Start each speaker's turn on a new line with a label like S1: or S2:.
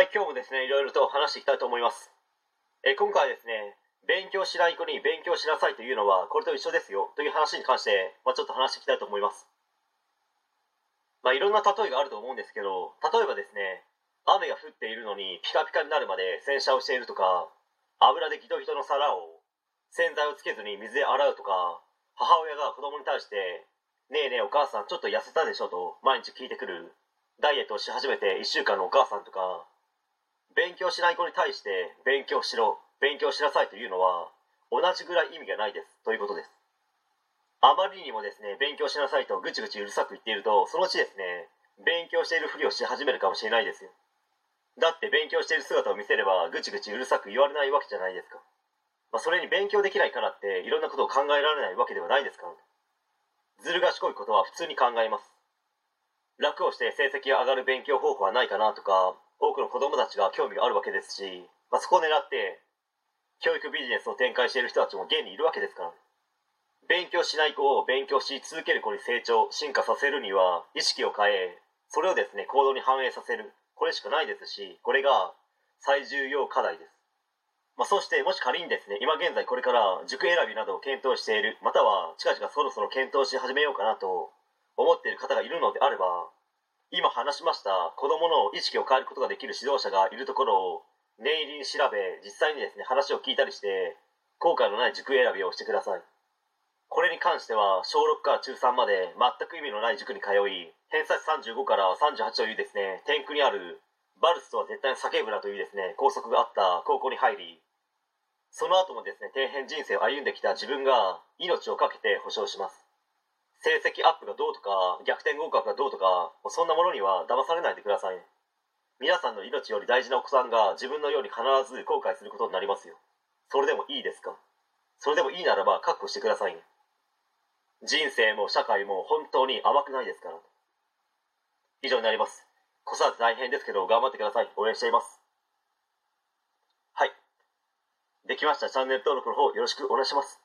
S1: はい、今日もですね、いろいろと話していきたいと思います。え今回はですね、勉強しない子に勉強しなさいというのは、これと一緒ですよという話に関して、まあ、ちょっと話していきたいと思います。まあ、いろんな例えがあると思うんですけど、例えばですね、雨が降っているのにピカピカになるまで洗車をしているとか、油でギトギトの皿を洗剤をつけずに水で洗うとか、母親が子供に対して、ねえねえお母さんちょっと痩せたでしょと毎日聞いてくる、ダイエットをし始めて1週間のお母さんとか、勉強しない子に対して勉強しろ勉強しなさいというのは同じぐらい意味がないです。ということです。あまりにもですね勉強しなさいとぐちぐちうるさく言っているとそのうちですね勉強しているふりをし始めるかもしれないですよ。だって勉強している姿を見せればぐちぐちうるさく言われないわけじゃないですか、まあ、それに勉強できないからっていろんなことを考えられないわけではないですからずる賢いことは普通に考えます。楽をして成績が上がる勉強方法はないかなとか多くの子供たちが興味があるわけですし、まあ、そこを狙って教育ビジネスを展開している人たちも現にいるわけですから。勉強しない子を勉強し続ける子に成長進化させるには意識を変えそれをですね行動に反映させる。これしかないですしこれが最重要課題です、まあ、そしてもし仮にですね今現在これから塾選びなどを検討しているまたは近々そろそろ検討し始めようかなと思っている方がいるのであれば今話しました子供の意識を変えることができる指導者がいるところを念入りに調べ実際にですね話を聞いたりして後悔のない塾選びをしてください。これに関しては小6から中3まで全く意味のない塾に通い偏差値35から38というですね天空にあるバルスとは絶対に叫ぶなというですね校則があった高校に入りその後もですね底辺人生を歩んできた自分が命を懸けて保証します。成績アップがどうとか逆転合格がどうとかそんなものには騙されないでください皆さんの命より大事なお子さんが自分のように必ず後悔することになりますよ。それでもいいですか？それでもいいならば覚悟してくださいね。人生も社会も本当に甘くないですから。以上になります。子育て大変ですけど頑張ってください。応援しています。はい。できました。チャンネル登録の方よろしくお願いします。